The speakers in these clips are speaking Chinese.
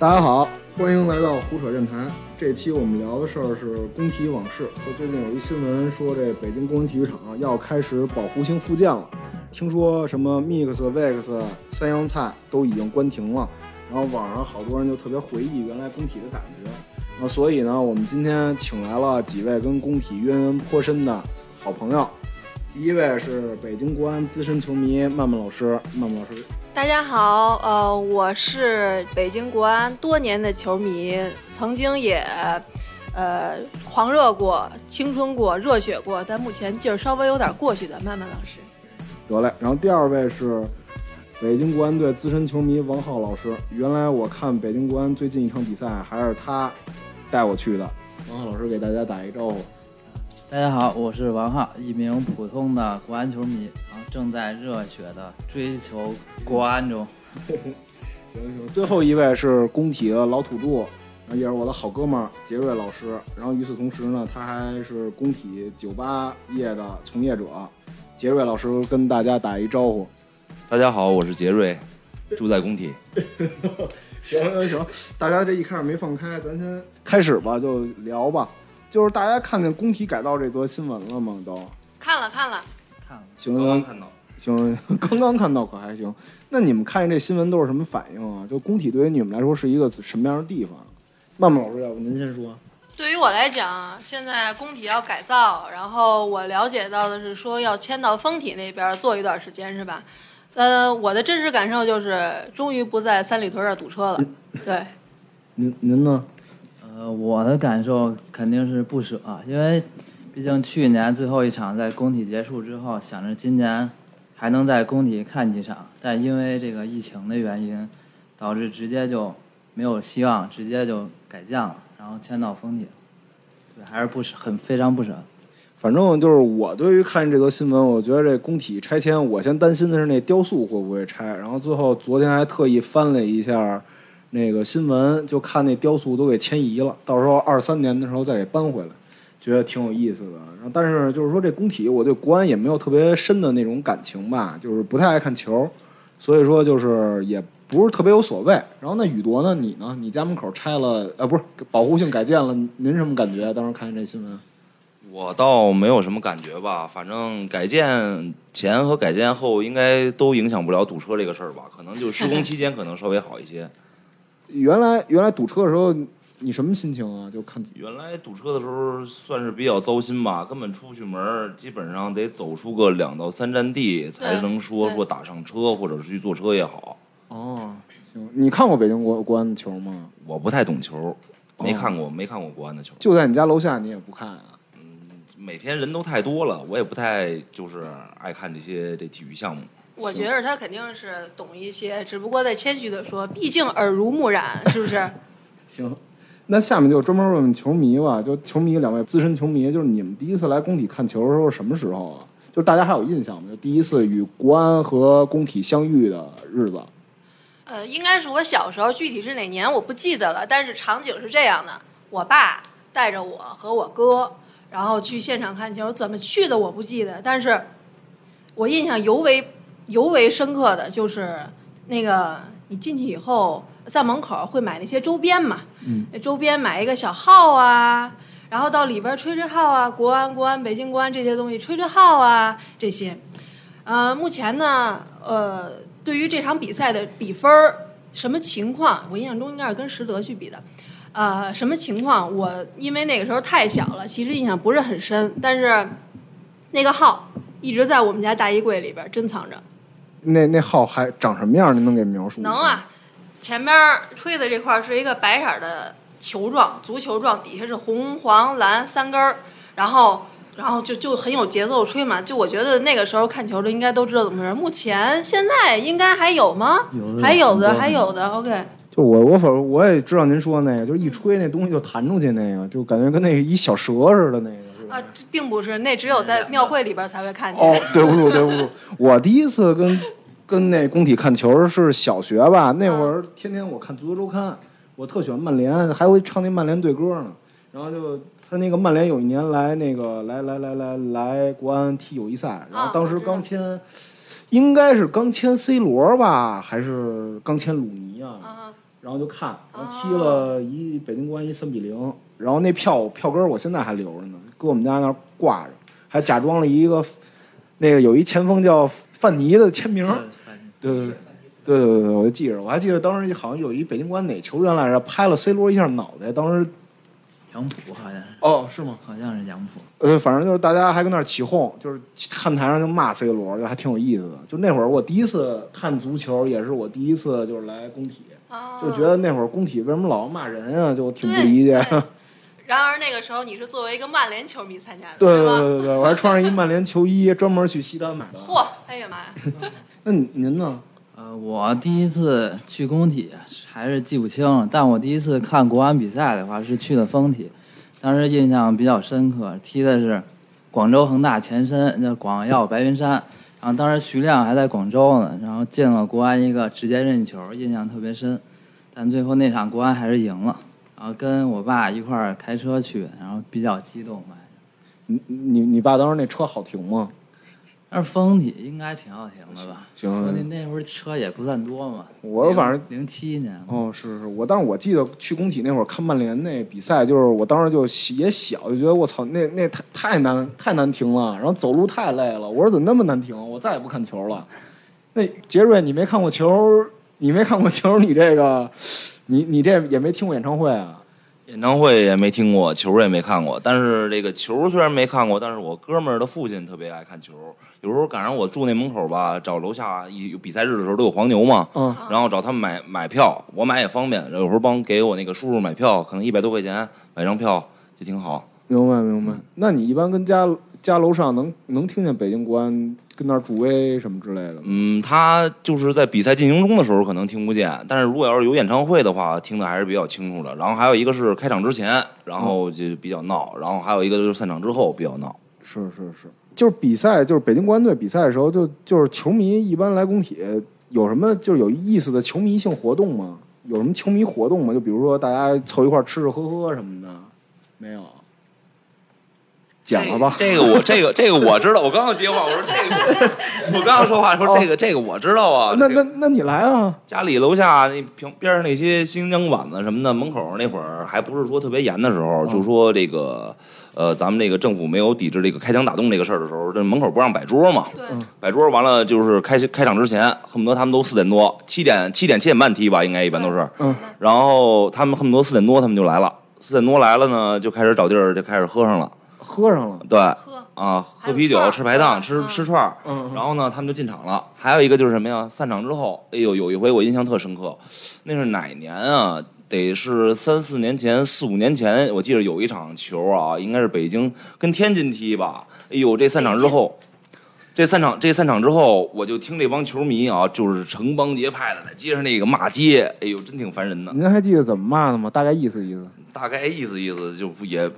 大家好，欢迎来到胡扯电台。这期我们聊的事儿是工体往事。说最近有一新闻说，这北京工人体育场要开始保护性复建了。听说什么 Mix、Vex、三样菜都已经关停了。然后网上好多人就特别回忆原来工体的感觉。那所以呢，我们今天请来了几位跟工体渊源颇深的好朋友。第一位是北京国安资深球迷曼曼老师，曼曼老师。大家好，呃，我是北京国安多年的球迷，曾经也，呃，狂热过、青春过、热血过，但目前劲儿稍微有点过去的曼曼老师。得嘞，然后第二位是北京国安队资深球迷王浩老师。原来我看北京国安最近一场比赛还是他带我去的。王浩老师给大家打一招呼。大家好，我是王浩，一名普通的国安球迷，啊，正在热血的追求国安中。行行，最后一位是工体的老土著，也是我的好哥们儿杰瑞老师。然后与此同时呢，他还是工体酒吧业的从业者。杰瑞老师跟大家打一招呼。大家好，我是杰瑞，住在工体。行行行，大家这一开始没放开，咱先开始吧，就聊吧。就是大家看见工体改造这则新闻了吗？都看了看了看了，行刚刚看到，行，刚刚看到可还行。那你们看见这新闻都是什么反应啊？就工体对于你们来说是一个什么样的地方？曼曼老师，要不您先说。对于我来讲，现在工体要改造，然后我了解到的是说要迁到丰体那边做一段时间，是吧？呃，我的真实感受就是，终于不在三里屯这儿堵车了。对，您您呢？呃，我的感受肯定是不舍，因为毕竟去年最后一场在工体结束之后，想着今年还能在工体看几场，但因为这个疫情的原因，导致直接就没有希望，直接就改降了，然后迁到丰体。对，还是不舍，很非常不舍。反正就是我对于看这则新闻，我觉得这工体拆迁，我先担心的是那雕塑会不会拆。然后最后昨天还特意翻了一下那个新闻，就看那雕塑都给迁移了，到时候二三年的时候再给搬回来，觉得挺有意思的。然后但是就是说这工体，我对国安也没有特别深的那种感情吧，就是不太爱看球，所以说就是也不是特别有所谓。然后那宇铎呢，你呢？你家门口拆了，呃，不是保护性改建了，您什么感觉？当时看见这新闻？我倒没有什么感觉吧，反正改建前和改建后应该都影响不了堵车这个事儿吧，可能就施工期间可能稍微好一些。原来原来堵车的时候，你什么心情啊？就看原来堵车的时候算是比较糟心吧，根本出不去门，基本上得走出个两到三站地才能说说打上车或者是去坐车也好。哦，行，你看过北京国国安的球吗？我不太懂球，没哦看过没看过国安的球。就在你家楼下，你也不看啊？每天人都太多了，我也不太就是爱看这些这体育项目。我觉得他肯定是懂一些，只不过在谦虚的说，毕竟耳濡目染，是不是？行，那下面就专门问问球迷吧，就球迷两位资深球迷，就是你们第一次来工体看球的时候什么时候啊？就大家还有印象吗？就第一次与国安和工体相遇的日子。呃，应该是我小时候，具体是哪年我不记得了，但是场景是这样的：我爸带着我和我哥，然后去现场看球，怎么去的我不记得，但是我印象尤为尤为深刻的就是那个你进去以后，在门口会买那些周边嘛，嗯，周边买一个小号啊，然后到里边吹吹号啊，国安、国安、北京国安这些东西，吹吹号啊这些。呃，目前呢，呃，对于这场比赛的比分儿什么情况，我印象中应该是跟实德去比的。呃，什么情况？我因为那个时候太小了，其实印象不是很深，但是那个号一直在我们家大衣柜里边珍藏着。那那号还长什么样？您能给描述？能啊，前边儿吹的这块儿是一个白色的球状，足球状，底下是红、黄、蓝三根儿，然后然后就就很有节奏吹嘛。就我觉得那个时候看球的应该都知道怎么回事。目前现在应该还有吗？有的还有的，还有的。OK，就我我反正我也知道您说的那个，就是一吹那东西就弹出去那个，就感觉跟那一小蛇似的那个。啊，并不是，那只有在庙会里边才会看见。哦，对不住对不住，我第一次跟跟那工体看球是小学吧，那会儿天天我看足球周刊，我特喜欢曼联，还会唱那曼联队歌呢。然后就他那个曼联有一年来那个来来来来来国安踢友谊赛，然后当时刚签，应该是刚签 C 罗吧，还是刚签鲁尼啊？啊，然后就看，然后踢了一北京国安一三比零，然后那票票根儿我现在还留着呢，搁我们家那儿挂着，还假装了一个那个有一前锋叫范尼的签名儿，对对对。对我就记着，我还记得当时好像有一北京国安哪球员来着，拍了 C 罗一下脑袋，当时杨浦好像是，哦是吗？好像是杨浦。呃，反正就是大家还跟那儿起哄，就是看台上就骂 C 罗，就还挺有意思的。就那会儿我第一次看足球，也是我第一次就是来工体，啊就觉得那会儿工体为什么老骂人啊，就挺不理解。然而那个时候你是作为一个曼联球迷参加的，对对？对对对，我还穿上一曼联球衣，专门去西单买的。嚯，哎呀妈呀！那您呢？呃，我第一次去工体还是记不清了，但我第一次看国安比赛的话是去的丰体，当时印象比较深刻，踢的是广州恒大前身叫广药白云山，然后当时徐亮还在广州呢，然后进了国安一个直接任意球，印象特别深，但最后那场国安还是赢了，然后跟我爸一块儿开车去，然后比较激动吧。你你你爸当时那车好停吗？但是风体应该挺好停的吧？行说那那会儿车也不算多嘛。我反正零七年，哦，是是，我当时我记得去工体那会儿看曼联那比赛，就是我当时就也小，就觉得我操，那那太太难太难停了，然后走路太累了。我说怎么那么难停？我再也不看球了。那杰瑞，你没看过球？你没看过球？你这个，你你这也没听过演唱会啊？演唱会也没听过，球也没看过。但是这个球虽然没看过，但是我哥们儿的父亲特别爱看球。有时候赶上我住那门口吧，找楼下一有比赛日的时候都有黄牛嘛，嗯，然后找他们买买票，我买也方便。有时候帮给我那个叔叔买票，可能一百多块钱买张票就挺好。明白明白。那你一般跟家家楼上能能听见北京国安跟那儿助威什么之类的吗？嗯，他就是在比赛进行中的时候可能听不见，但是如果要是有演唱会的话，听的还是比较清楚的。然后还有一个是开场之前，然后就比较闹，然后还有一个就是散场之后比较闹。是是是，就是比赛，就是北京国安队比赛的时候，就就是球迷一般来工体有什么就是有意思的球迷性活动吗？有什么球迷活动吗？就比如说大家凑一块儿吃吃喝喝什么的，没有？讲了吧？这个我这个这个我知道，我刚要接话，我说这个我刚要说话说这个这个我知道啊。那这个那那你来啊！家里楼下那平边上那些新疆馆子什么的，门口那会儿还不是说特别严的时候，就说这个呃，咱们这个政府没有抵制这个开枪打洞这个事儿的时候，这门口不让摆桌嘛，对，摆桌完了就是开开场之前，恨不得他们都四点多，七点七点七点半踢吧，应该一般都是。嗯然后他们恨不得四点多他们就来了，四点多来了呢，就开始找地儿就开始喝上了，喝上了，对。喝啊，喝啤酒吃排档、嗯吃嗯吃串儿，嗯然后呢，他们就进场了。还有一个就是什么呀？散场之后，哎呦，有一回我印象特深刻，那是哪年啊？得是三四年前、四五年前，我记得有一场球啊，应该是北京跟天津踢吧。哎呦，这散场之后，这散场这散场之后，我就听这帮球迷啊，就是成帮结派的在街上那个骂街，哎呦，真挺烦人的。您还记得怎么骂的吗？大概意思意思。大概意思意思，就不也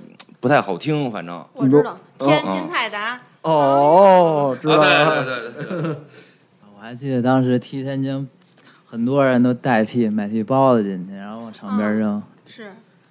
不太好听，反正。我知道，嗯天津泰达，哦，知道对对对对。我还记得当时踢天津，很多人都代替买屉包子进去，然后往场边扔。是。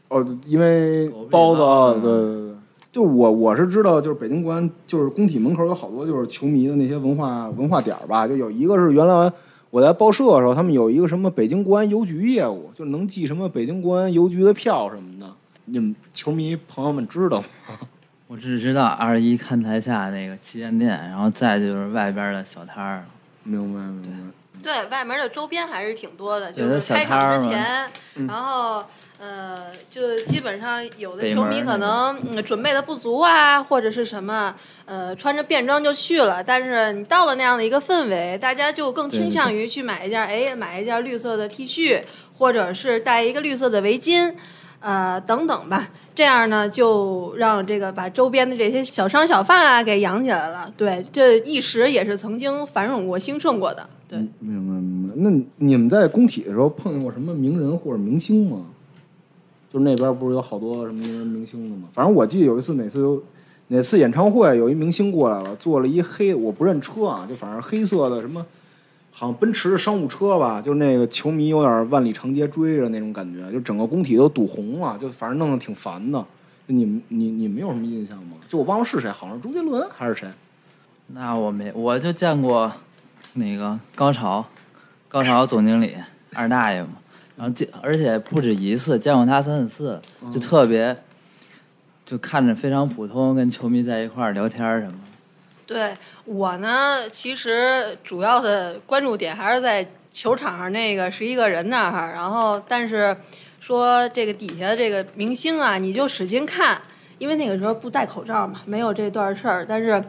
哦，因为包子啊，对对对，就我我是知道，就是北京国安，就是工体门口有好多就是球迷的那些文化文化点儿吧，就有一个是原来我在报社的时候，他们有一个什么北京国安邮局业务，就能寄什么北京国安邮局的票什么的，你们球迷朋友们知道吗？我只知道二一看台下那个旗舰店，然后再就是外边的小摊儿。明白明白。对外门的周边还是挺多的，就是开小摊儿嘛场之前，嗯然后呃，就基本上有的球迷可能、嗯、准备的不足啊，或者是什么呃穿着便装就去了，但是你到了那样的一个氛围，大家就更倾向于去买一件哎买一件绿色的 T 恤，或者是戴一个绿色的围巾。呃，等等吧，这样呢，就让这个把周边的这些小商小贩啊给养起来了。对，这一时也是曾经繁荣过、兴盛过的。对，明白明白。那你们在工体的时候碰见过什么名人或者明星吗？就是那边不是有好多什么名人明星的吗？反正我记得有一次哪次有哪次演唱会，有一明星过来了，坐了一黑我不认车啊，就反正黑色的什么，好像奔驰的商务车吧，就那个球迷有点万里长街追着那种感觉，就整个工体都堵红了，就反正弄得挺烦的。你们你你们有什么印象吗？就我忘了是谁，好像是周杰伦还是谁？那我没，我就见过那个高潮，高潮总经理 二大爷嘛，然后见而且不止一次，见过他三四次，就特别，就看着非常普通，跟球迷在一块儿聊天什么。对我呢，其实主要的关注点还是在球场上那个十一个人那儿，然后但是说这个底下这个明星啊，你就使劲看，因为那个时候不戴口罩嘛，没有这段事儿，但是。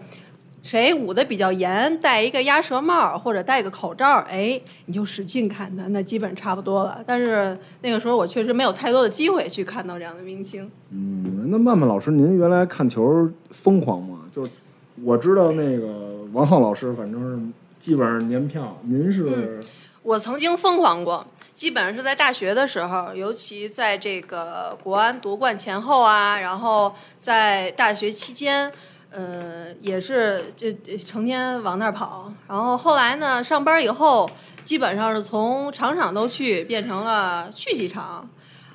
谁捂的比较严，戴一个鸭舌帽或者戴个口罩，哎，你就使劲看他，那基本差不多了。但是那个时候我确实没有太多的机会去看到这样的明星。嗯，那曼曼老师，您原来看球疯狂吗？就我知道那个王浩老师，反正是基本上年票。您是？我曾经疯狂过，基本上是在大学的时候，尤其在这个国安夺冠前后啊，然后在大学期间。呃，也是就成天往那儿跑，然后后来呢，上班以后基本上是从场场都去，变成了去几场。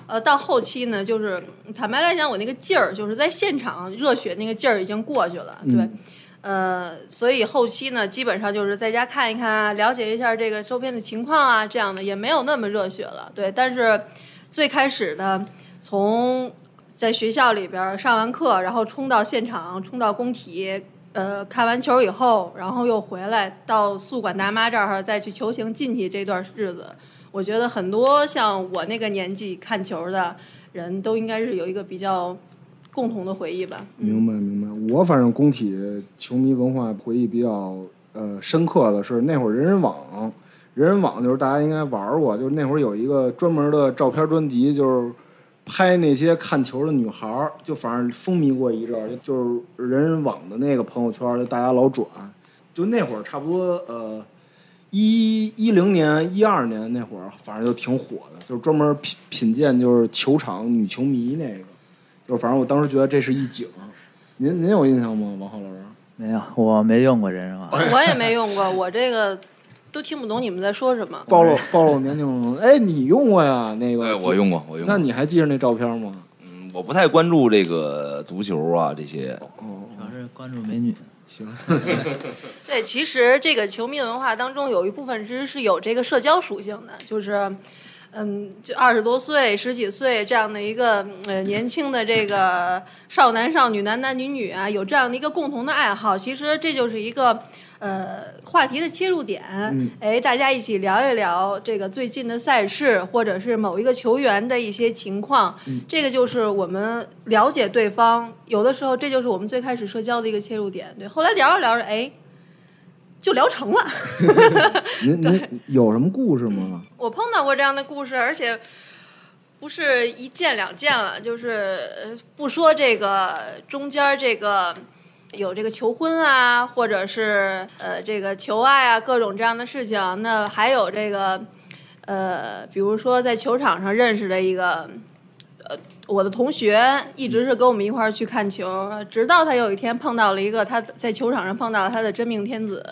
呃，到后期呢，就是坦白来讲，我那个劲儿就是在现场热血那个劲儿已经过去了，对。呃，所以后期呢，基本上就是在家看一看啊，了解一下这个周边的情况啊，这样的也没有那么热血了，对。但是最开始的从。在学校里边上完课，然后冲到现场，冲到工体，呃，看完球以后，然后又回来到宿管大妈这儿再去求情进去这段日子，我觉得很多像我那个年纪看球的人都应该是有一个比较共同的回忆吧。明白明白，我反正工体球迷文化回忆比较呃深刻的是那会儿人人网，人人网就是大家应该玩过，就是那会儿有一个专门的照片专辑，就是。拍那些看球的女孩儿，就反正风靡过一阵儿，就是人人网的那个朋友圈，就大家老转。就那会儿差不多，呃，一一零年、一二年那会儿，反正就挺火的，就是专门品品鉴就是球场女球迷那个，就是反正我当时觉得这是一景。您您有印象吗，王浩老师？没有，我没用过人人网。我也没用过，我这个。都听不懂你们在说什么。暴露暴露年龄了，哎，你用过呀？那个，我用过，我用。过。那你还记着那照片吗？嗯，我不太关注这个足球啊，这些。哦，主要是关注美女。行。对，其实这个球迷文化当中有一部分其实是有这个社交属性的，就是，嗯，就二十多岁、十几岁这样的一个呃年轻的这个少男少女、男男女女啊，有这样的一个共同的爱好，其实这就是一个。呃，话题的切入点，哎，大家一起聊一聊这个最近的赛事，或者是某一个球员的一些情况，这个就是我们了解对方。有的时候，这就是我们最开始社交的一个切入点。对，后来聊着聊着，哎，就聊成了。您 您有什么故事吗？我碰到过这样的故事，而且不是一件两件了，就是不说这个中间这个。有这个求婚啊，或者是呃这个求爱啊，各种这样的事情。那还有这个呃，比如说在球场上认识的一个呃我的同学，一直是跟我们一块儿去看球，直到他有一天碰到了一个他在球场上碰到了他的真命天子，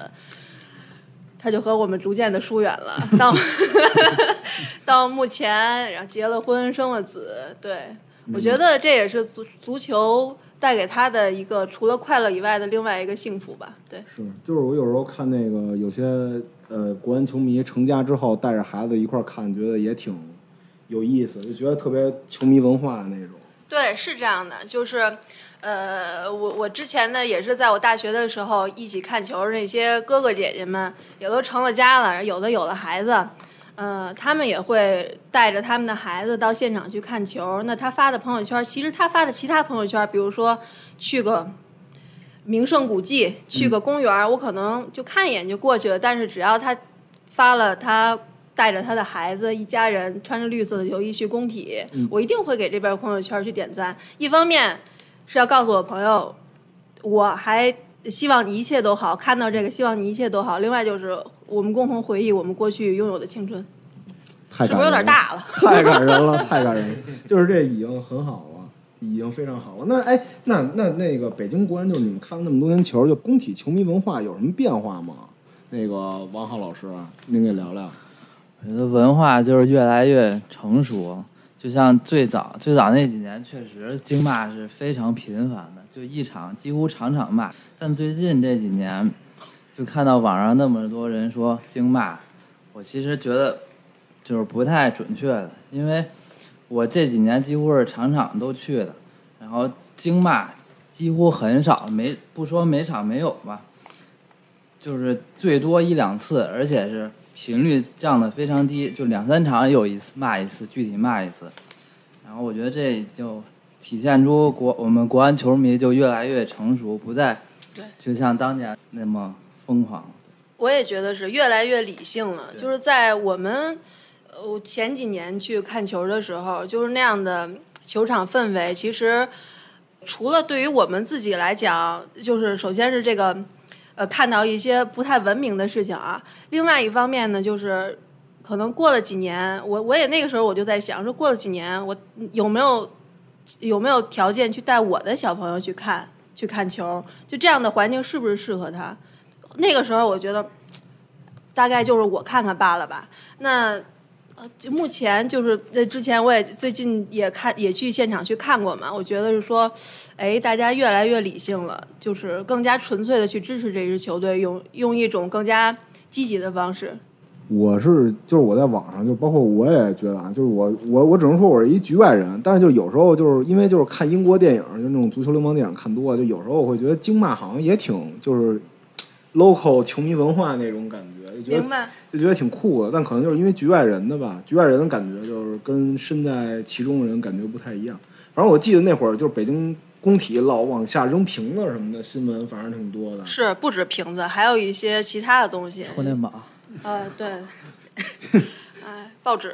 他就和我们逐渐的疏远了。到 到目前，然后结了婚，生了子。对我觉得这也是足足球。带给他的一个除了快乐以外的另外一个幸福吧，对。是，就是我有时候看那个有些呃国安球迷成家之后带着孩子一块儿看，觉得也挺有意思，就觉得特别球迷文化那种。对，是这样的，就是呃，我我之前呢也是在我大学的时候一起看球，那些哥哥姐姐们也都成了家了，有的有了孩子。呃，他们也会带着他们的孩子到现场去看球。那他发的朋友圈，其实他发的其他朋友圈，比如说去个名胜古迹、去个公园，我可能就看一眼就过去了。但是只要他发了他带着他的孩子一家人穿着绿色的球衣去工体，我一定会给这边朋友圈去点赞。一方面是要告诉我朋友，我还。希望你一切都好，看到这个，希望你一切都好。另外就是我们共同回忆我们过去拥有的青春，太是不是有点大了？太感人了，太感人。就是这已经很好了，已经非常好了。那哎，那那那个北京国安，就是你们看了那么多年球，就工体球迷文化有什么变化吗？那个王浩老师，您给聊聊。我觉得文化就是越来越成熟，就像最早最早那几年，确实京骂是非常频繁的。就一场几乎场场骂，但最近这几年，就看到网上那么多人说京骂，我其实觉得就是不太准确的，因为我这几年几乎是场场都去的，然后京骂几乎很少，没不说每场没有吧，就是最多一两次，而且是频率降的非常低，就两三场有一次骂一次，具体骂一次。然后我觉得这就体现出国我们国安球迷就越来越成熟，不再对就像当年那么疯狂。我也觉得是越来越理性了，就是在我们呃前几年去看球的时候，就是那样的球场氛围，其实除了对于我们自己来讲，就是首先是这个呃看到一些不太文明的事情啊，另外一方面呢，就是可能过了几年，我我也那个时候我就在想，说过了几年，我有没有有没有条件去带我的小朋友去看去看球？就这样的环境是不是适合他？那个时候我觉得，大概就是我看看罢了吧。那呃，目前就是那，之前我也最近也看也去现场去看过嘛。我觉得是说，哎，大家越来越理性了，就是更加纯粹的去支持这支球队，用用一种更加积极的方式。我是就是我在网上就包括我也觉得啊，就是我我我只能说我是一局外人，但是就有时候就是因为就是看英国电影，就那种足球流氓电影看多了，就有时候我会觉得京骂好像也挺就是 local 球迷文化那种感觉，就觉得明白？就觉得挺酷的，但可能就是因为局外人的吧，局外人的感觉就是跟身在其中的人感觉不太一样。反正我记得那会儿就是北京工体老往下扔瓶子什么的新闻，反正挺多的。是不止瓶子，还有一些其他的东西。充电宝，呃，对，哎，报纸，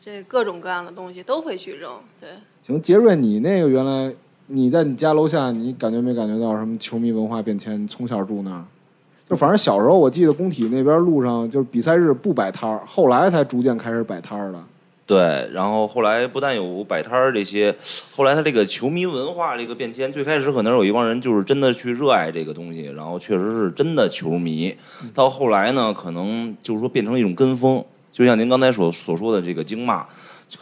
这各种各样的东西都会去扔。对，行，杰瑞，你那个原来你在你家楼下，你感觉没感觉到什么球迷文化变迁？从小住那儿，就反正小时候我记得工体那边路上就是比赛日不摆摊儿，后来才逐渐开始摆摊儿的。对，然后后来不但有摆摊儿这些，后来他这个球迷文化这个变迁，最开始可能有一帮人就是真的去热爱这个东西，然后确实是真的球迷。到后来呢，可能就是说变成一种跟风，就像您刚才所所说的这个经骂，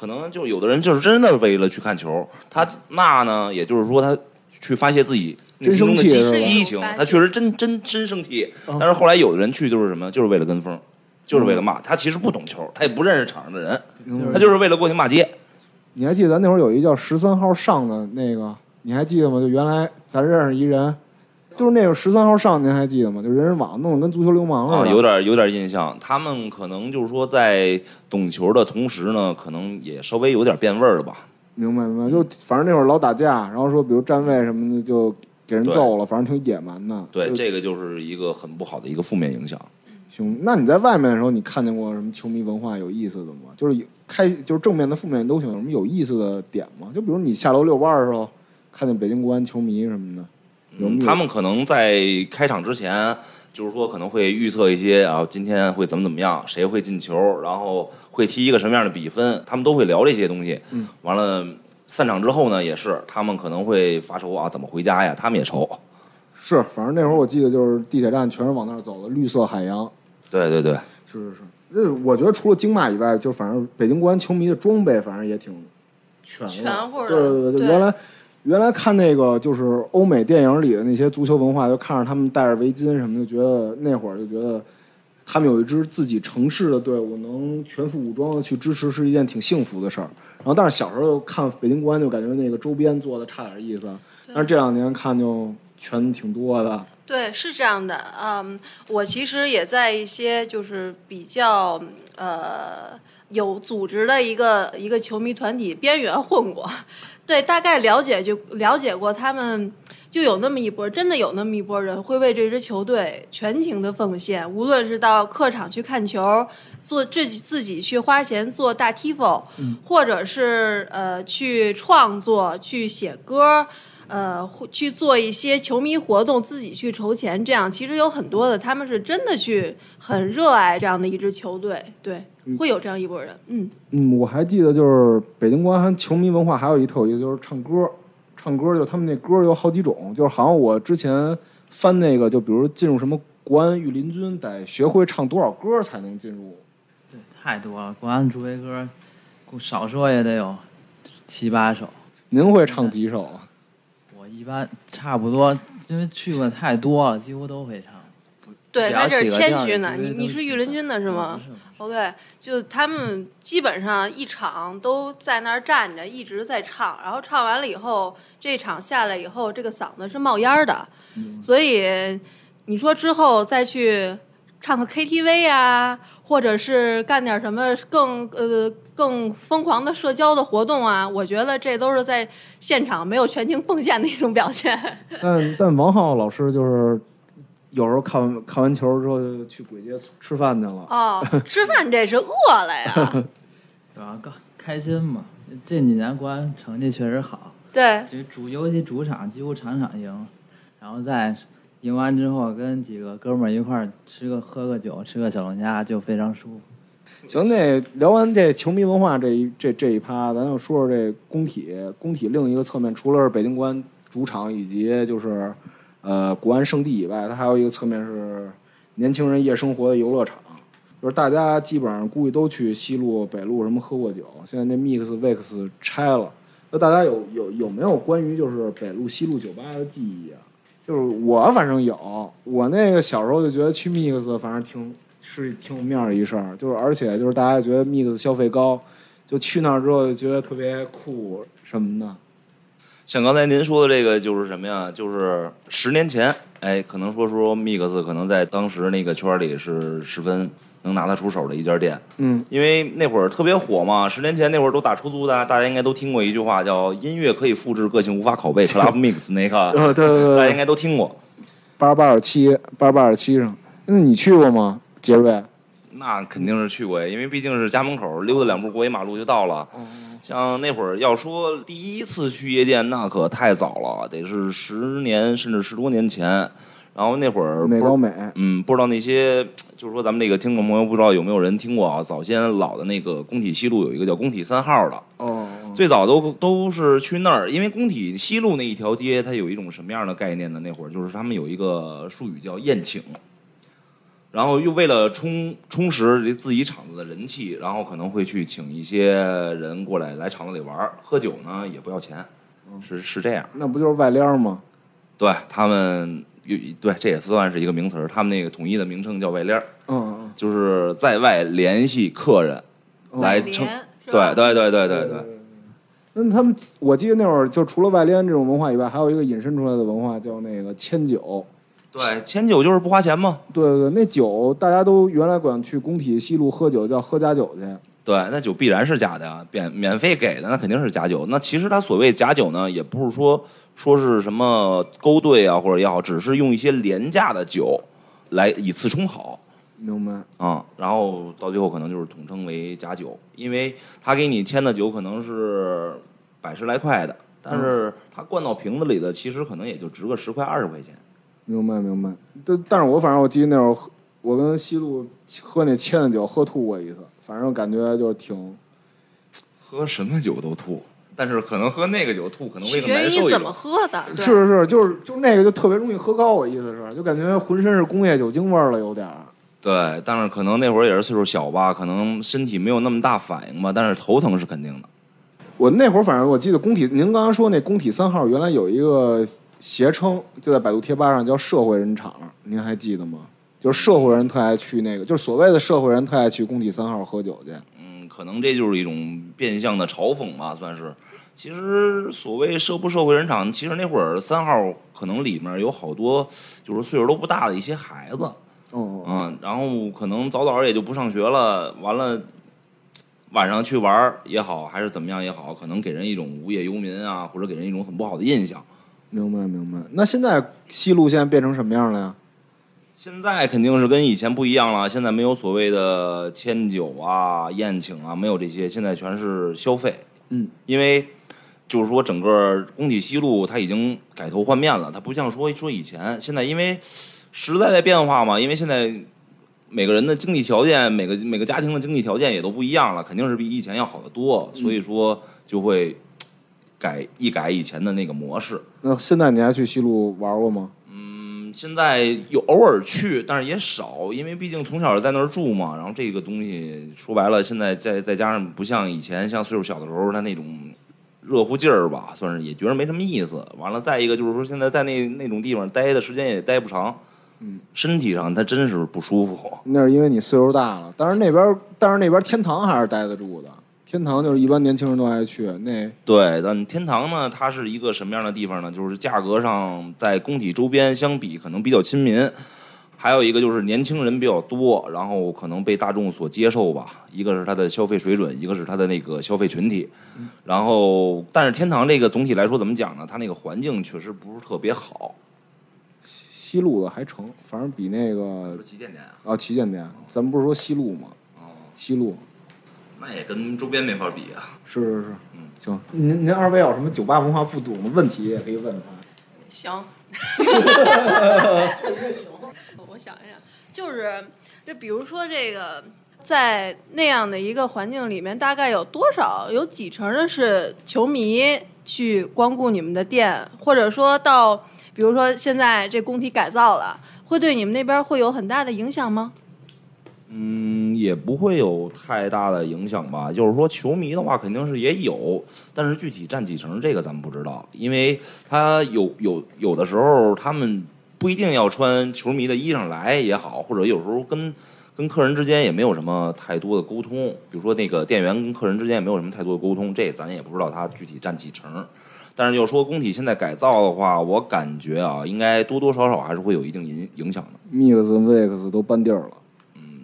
可能就有的人就是真的为了去看球，他骂呢，也就是说他去发泄自己内心中的激真生气激情，他确实真真真生气。但是后来有的人去就是什么，就是为了跟风。就是为了骂他，其实不懂球，他也不认识场上的人，嗯他就是为了过去骂街。你还记得咱那会儿有一叫十三号上的那个，你还记得吗？就原来咱认识一人，就是那个十三号上，您还记得吗？就人人网弄得跟足球流氓似啊，的。有点有点印象。他们可能就是说，在懂球的同时呢，可能也稍微有点变味儿了吧。明白明白，就反正那会儿老打架，然后说比如站位什么的就给人揍了，反正挺野蛮的。对，这个就是一个很不好的一个负面影响。行，那你在外面的时候，你看见过什么球迷文化有意思的吗？就是开，就是正面的、负面的都行，有什么有意思的点吗？就比如你下楼遛弯儿的时候，看见北京国安球迷什么的，有没嗯，有他们可能在开场之前，就是说可能会预测一些啊，今天会怎么怎么样，谁会进球，然后会踢一个什么样的比分，他们都会聊这些东西。嗯，完了散场之后呢，也是他们可能会发愁啊，怎么回家呀？他们也愁。是，反正那会儿我记得就是地铁站全是往那儿走的，绿色海洋。对对对，是是是，那我觉得除了京骂以外，就反正北京国安球迷的装备，反正也挺全了全乎的对对对，就对原来原来看那个就是欧美电影里的那些足球文化，就看着他们戴着围巾什么，就觉得那会儿就觉得他们有一支自己城市的队伍，能全副武装的去支持，是一件挺幸福的事儿。然后，但是小时候看北京国安，就感觉那个周边做的差点意思，但是这两年看就全挺多的。对，是这样的。嗯，我其实也在一些就是比较呃有组织的一个一个球迷团体边缘混过，对，大概了解就了解过他们。就有那么一波，真的有那么一波人会为这支球队全情的奉献，无论是到客场去看球，做自己自己去花钱做大 tifo，、或者是呃去创作、去写歌，呃，或去做一些球迷活动，自己去筹钱，这样其实有很多的，他们是真的去很热爱这样的一支球队，对，会有这样一拨人，嗯，嗯，我还记得就是北京国安球迷文化还有一特有意思，就是唱歌。唱歌就他们那歌有好几种，就是好像我之前翻那个，就比如进入什么国安御林军，得学会唱多少歌才能进入。对，太多了。国安助威歌，少说也得有七八首。您会唱几首啊？我一般差不多，因为去过太多了，几乎都会唱。对他这是谦虚呢。你你是御林军的是吗？OK，就他们基本上一场都在那儿站着，一直在唱，然后唱完了以后，这场下来以后，这个嗓子是冒烟儿的，所以你说之后再去唱个 KTV 啊，或者是干点什么更呃更疯狂的社交的活动啊，我觉得这都是在现场没有全情奉献的一种表现。但但王浩老师就是有时候看完看完球之后就去簋街吃饭去了。哦，吃饭这是饿了呀，主要高开心嘛。这几年国安成绩确实好，对。其实主尤其主场几乎场场赢，然后再赢完之后跟几个哥们儿一块儿吃个喝个酒，吃个小龙虾就非常舒服。行，那聊完这球迷文化这一这这一趴，咱就说说这工体。工体另一个侧面，除了是北京国安主场以及就是呃国安圣地以外，它还有一个侧面是年轻人夜生活的游乐场。就是大家基本上估计都去西路、北路什么喝过酒。现在这 Mix、Vix 拆了，那大家有有有没有关于就是北路、西路酒吧的记忆啊？就是我反正有，我那个小时候就觉得去 Mix 反正挺是挺有面儿的一事儿，就是而且就是大家觉得 Mix 消费高，就去那儿之后就觉得特别酷什么的。像刚才您说的这个就是什么呀？就是十年前，哎，可能说说 Mix 可能在当时那个圈儿里是十分能拿得出手的一家店，嗯，因为那会儿特别火嘛。十年前那会儿都打出租的，大家应该都听过一句话叫“音乐可以复制，个性无法拷贝 ”，Club Mix 那个，呃，对对对，大家应该都听过。八十八点七，八十八点七上，那你去过吗，杰瑞？那肯定是去过呀，因为毕竟是家门口溜达两步过一马路就到了。像那会儿要说第一次去夜店，那可太早了，得是十年甚至十多年前。然后那会儿美高美，嗯，不知道那些，就是说咱们这个听众朋友，不知道有没有人听过啊？早先老的那个工体西路有一个叫工体三号的，哦，最早都都是去那儿，因为工体西路那一条街，它有一种什么样的概念呢？那会儿就是他们有一个术语叫宴请，然后又为了充充实这自己厂子的人气，然后可能会去请一些人过来来厂子里玩儿，喝酒呢也不要钱，是是这样。那不就是外联吗？对他们有对这也算是一个名词儿，他们那个统一的名称叫外联儿，嗯嗯就是在外联系客人嗯，来联称。对对对对对对。那他们，我记得那会儿就除了外联这种文化以外，还有一个引申出来的文化叫那个迁酒。对，千酒就是不花钱嘛。对对对，那酒大家都原来管去工体西路喝酒叫喝假酒去。对，那酒必然是假的呀，免免费给的那肯定是假酒。那其实它所谓假酒呢，也不是说说是什么勾兑啊或者也好，只是用一些廉价的酒来以次充好明白？啊、然后到最后可能就是统称为假酒，因为他给你签的酒可能是百十来块的，但是他灌到瓶子里的其实可能也就值个十块二十块钱。明白明白。但但是我反正我记得那会儿喝，我跟西路喝那签的酒喝吐过一次，反正感觉就是挺喝什么酒都吐，但是可能喝那个酒吐可能会取更难受一点怎么。喝的。是是是就是就那个就特别容易喝高，我意思是就感觉浑身是工业酒精味儿了，有点儿。对，但是可能那会儿也是岁数小吧，可能身体没有那么大反应吧，但是头疼是肯定的。我那会儿反正我记得工体，您刚刚说那工体三号原来有一个谐称，就在百度贴吧上叫社会人场，您还记得吗？就是社会人特爱去那个，就是所谓的社会人特爱去工体三号喝酒去。嗯，可能这就是一种变相的嘲讽吧，算是。其实所谓社不社会人场，其实那会儿三号可能里面有好多就是岁数都不大的一些孩子，哦，嗯，然后可能早早也就不上学了，完了晚上去玩也好，还是怎么样也好，可能给人一种无业游民啊，或者给人一种很不好的印象。明白明白。那现在西路现在变成什么样了呀？现在肯定是跟以前不一样了，现在没有所谓的迁酒啊、宴请啊，没有这些，现在全是消费。嗯，因为就是说整个工体西路它已经改头换面了，它不像说说以前，现在因为时代在变化嘛，因为现在每个人的经济条件，每个每个家庭的经济条件也都不一样了，肯定是比以前要好得多，所以说就会改一改以前的那个模式。那现在你还去西路玩过吗？嗯，现在有偶尔去，但是也少，因为毕竟从小在那儿住嘛。然后这个东西说白了，现在再再加上不像以前，像岁数小的时候，他那种热乎劲儿吧，算是也觉得没什么意思。完了，再一个就是说，现在在那那种地方待的时间也待不长，嗯，身体上他真是不舒服。那是因为你岁数大了。但是那边，但是那边天堂还是待得住的。天堂就是一般年轻人都爱去。那对，但天堂呢，它是一个什么样的地方呢？就是价格上在工体周边相比可能比较亲民，还有一个就是年轻人比较多，然后可能被大众所接受吧。一个是它的消费水准，一个是它的那个消费群体。然后，但是天堂这个总体来说怎么讲呢？它那个环境确实不是特别好。西路的还成，反正比那个是旗舰店啊，啊旗舰店，咱们不是说西路吗？哦，西路那也跟周边没法比啊。是是是，嗯，行。您您二位有什么酒吧文化不懂的问题也可以问他。行，我想一想，就是就比如说这个，在那样的一个环境里面，大概有多少有几成的是球迷去光顾你们的店，或者说到，比如说现在这工体改造了，会对你们那边会有很大的影响吗？嗯，也不会有太大的影响吧。就是说，球迷的话肯定是也有，但是具体占几成，这个咱们不知道，因为他有有有的时候他们不一定要穿球迷的衣裳来也好，或者有时候跟跟客人之间也没有什么太多的沟通。比如说那个店员跟客人之间也没有什么太多的沟通，这咱也不知道他具体占几成。但是要说工体现在改造的话，我感觉啊，应该多多少少还是会有一定影影响的。Mix、Vix 都搬地儿了，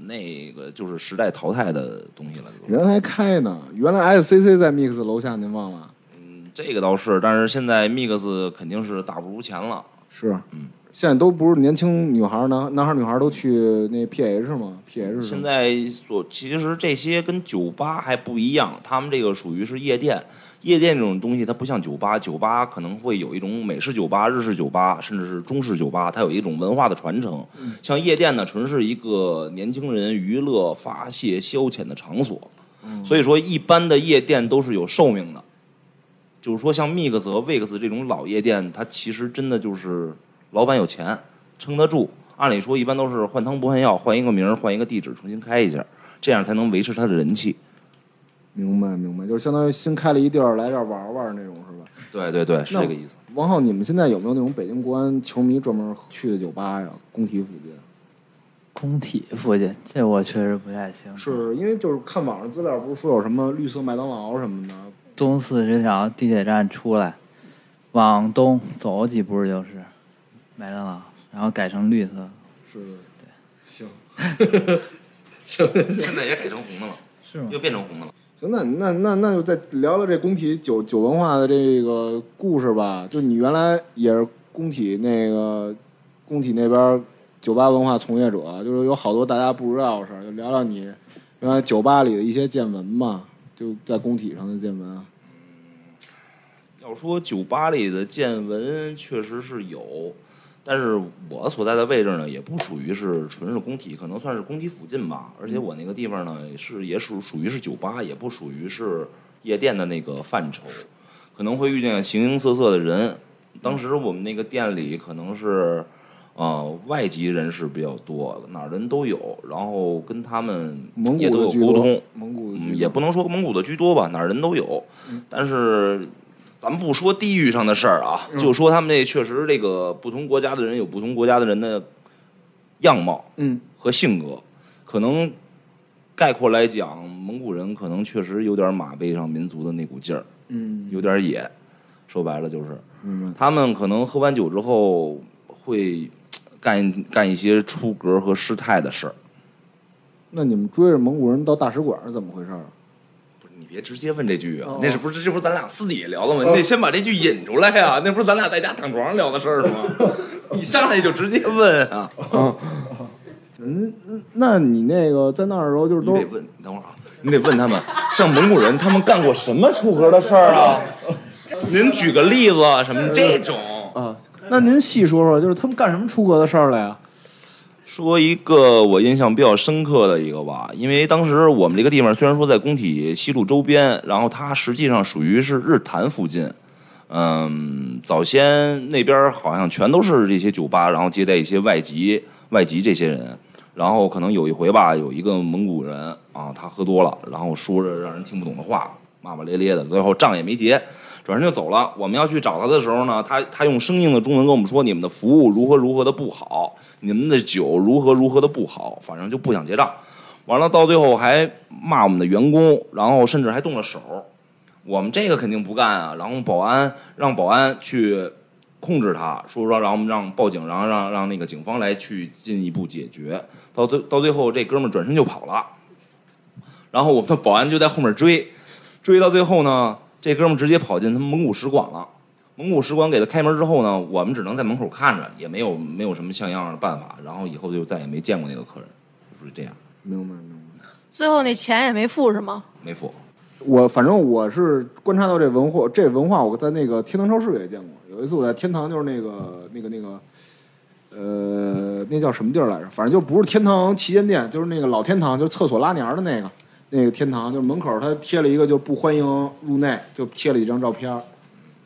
那个就是时代淘汰的东西了。人还开呢。原来 SCC 在 Mix 楼下，您忘了？嗯，这个倒是，但是现在 Mix 肯定是大不如前了。是，嗯，现在都不是年轻女孩儿，男男孩儿女孩儿都去那 PH 吗，PH 现在所其实这些跟酒吧还不一样，他们这个属于是夜店。夜店这种东西，它不像酒吧，酒吧可能会有一种美式酒吧、日式酒吧，甚至是中式酒吧，它有一种文化的传承。像夜店呢，纯是一个年轻人娱乐、发泄、消遣的场所。所以说，一般的夜店都是有寿命的。就是说，像 Mix 和 Vix 这种老夜店，它其实真的就是老板有钱，撑得住。按理说，一般都是换汤不换药，换一个名儿，换一个地址，重新开一下，这样才能维持它的人气。明白明白，就是相当于新开了一地儿，来这儿玩玩那种是吧？对对对，是这个意思。王浩，你们现在有没有那种北京国安球迷专门去的酒吧呀？工体附近？工体附近，这我确实不太清楚。是因为就是看网上资料，不是说有什么绿色麦当劳什么的？东四十条地铁站出来，往东走几步就是麦当劳，然后改成绿色。是，对，行 现在也改成红的了，是吗又变成红的了。那那那那就再聊聊这工体酒酒文化的这个故事吧。就你原来也是工体那个工体那边酒吧文化从业者，就是有好多大家不知道的事儿，就聊聊你原来酒吧里的一些见闻吧，就在工体上的见闻啊。要说酒吧里的见闻，确实是有，但是我所在的位置呢，也不属于是纯是工体，可能算是工体附近吧。而且我那个地方呢，是也属属于是酒吧，也不属于是夜店的那个范畴，可能会遇见形形色色的人。当时我们那个店里可能是。呃，外籍人士比较多，哪儿人都有，然后跟他们也都有沟通，，蒙古也不能说蒙古的居多吧，哪儿人都有。但是咱们不说地域上的事儿啊，就说他们这确实这个不同国家的人有不同国家的人的样貌嗯和性格，可能概括来讲，蒙古人可能确实有点马背上民族的那股劲儿，嗯，有点野。说白了就是。他们可能喝完酒之后会干干一些出格和失态的事儿。那你们追着蒙古人到大使馆是怎么回事你别直接问这句啊，哦那是不是这不是咱俩私底下聊的吗？你得先把这句引出来呀、那不是咱俩在家躺床上聊的事儿吗？你上来就直接问啊！嗯，那你那个在那儿的时候，就是都你得问，你等会儿啊，你得问他们，像蒙古人他们干过什么出格的事儿啊？您举个例子，什么这种？啊，那您细说说，就是他们干什么出格的事儿了呀？说一个我印象比较深刻的一个吧，因为当时我们这个地方虽然说在工体西路周边，然后它实际上属于是日坛附近。嗯，早先那边好像全都是这些酒吧，然后接待一些外籍外籍这些人。然后可能有一回吧，有一个蒙古人啊，他喝多了，然后说着让人听不懂的话，骂骂咧咧的，最后账也没结。转身就走了。我们要去找他的时候呢，他他用生硬的中文跟我们说：“你们的服务如何如何的不好，你们的酒如何如何的不好，反正就不想结账。”完了，到最后还骂我们的员工，然后甚至还动了手。我们这个肯定不干啊！然后保安让保安去控制他，说说，然后我们让报警，然后让让那个警方来去进一步解决。到最到最后，这哥们儿转身就跑了，然后我们的保安就在后面追，追到最后呢，这哥们儿直接跑进他们蒙古使馆了。蒙古使馆给他开门之后呢，我们只能在门口看着，也没有没有什么像样的办法。然后以后就再也没见过那个客人，就是这样，明白明白。最后那钱也没付是吗？没付。我反正我是观察到这文化，这文化我在那个天堂超市也见过。有一次我在天堂，就是那个那个那个，呃，那叫什么地儿来着？反正就不是天堂旗舰店，就是那个老天堂，就是厕所拉帘儿的那个那个天堂，就是门口他贴了一个就不欢迎入内，就贴了几张照片儿。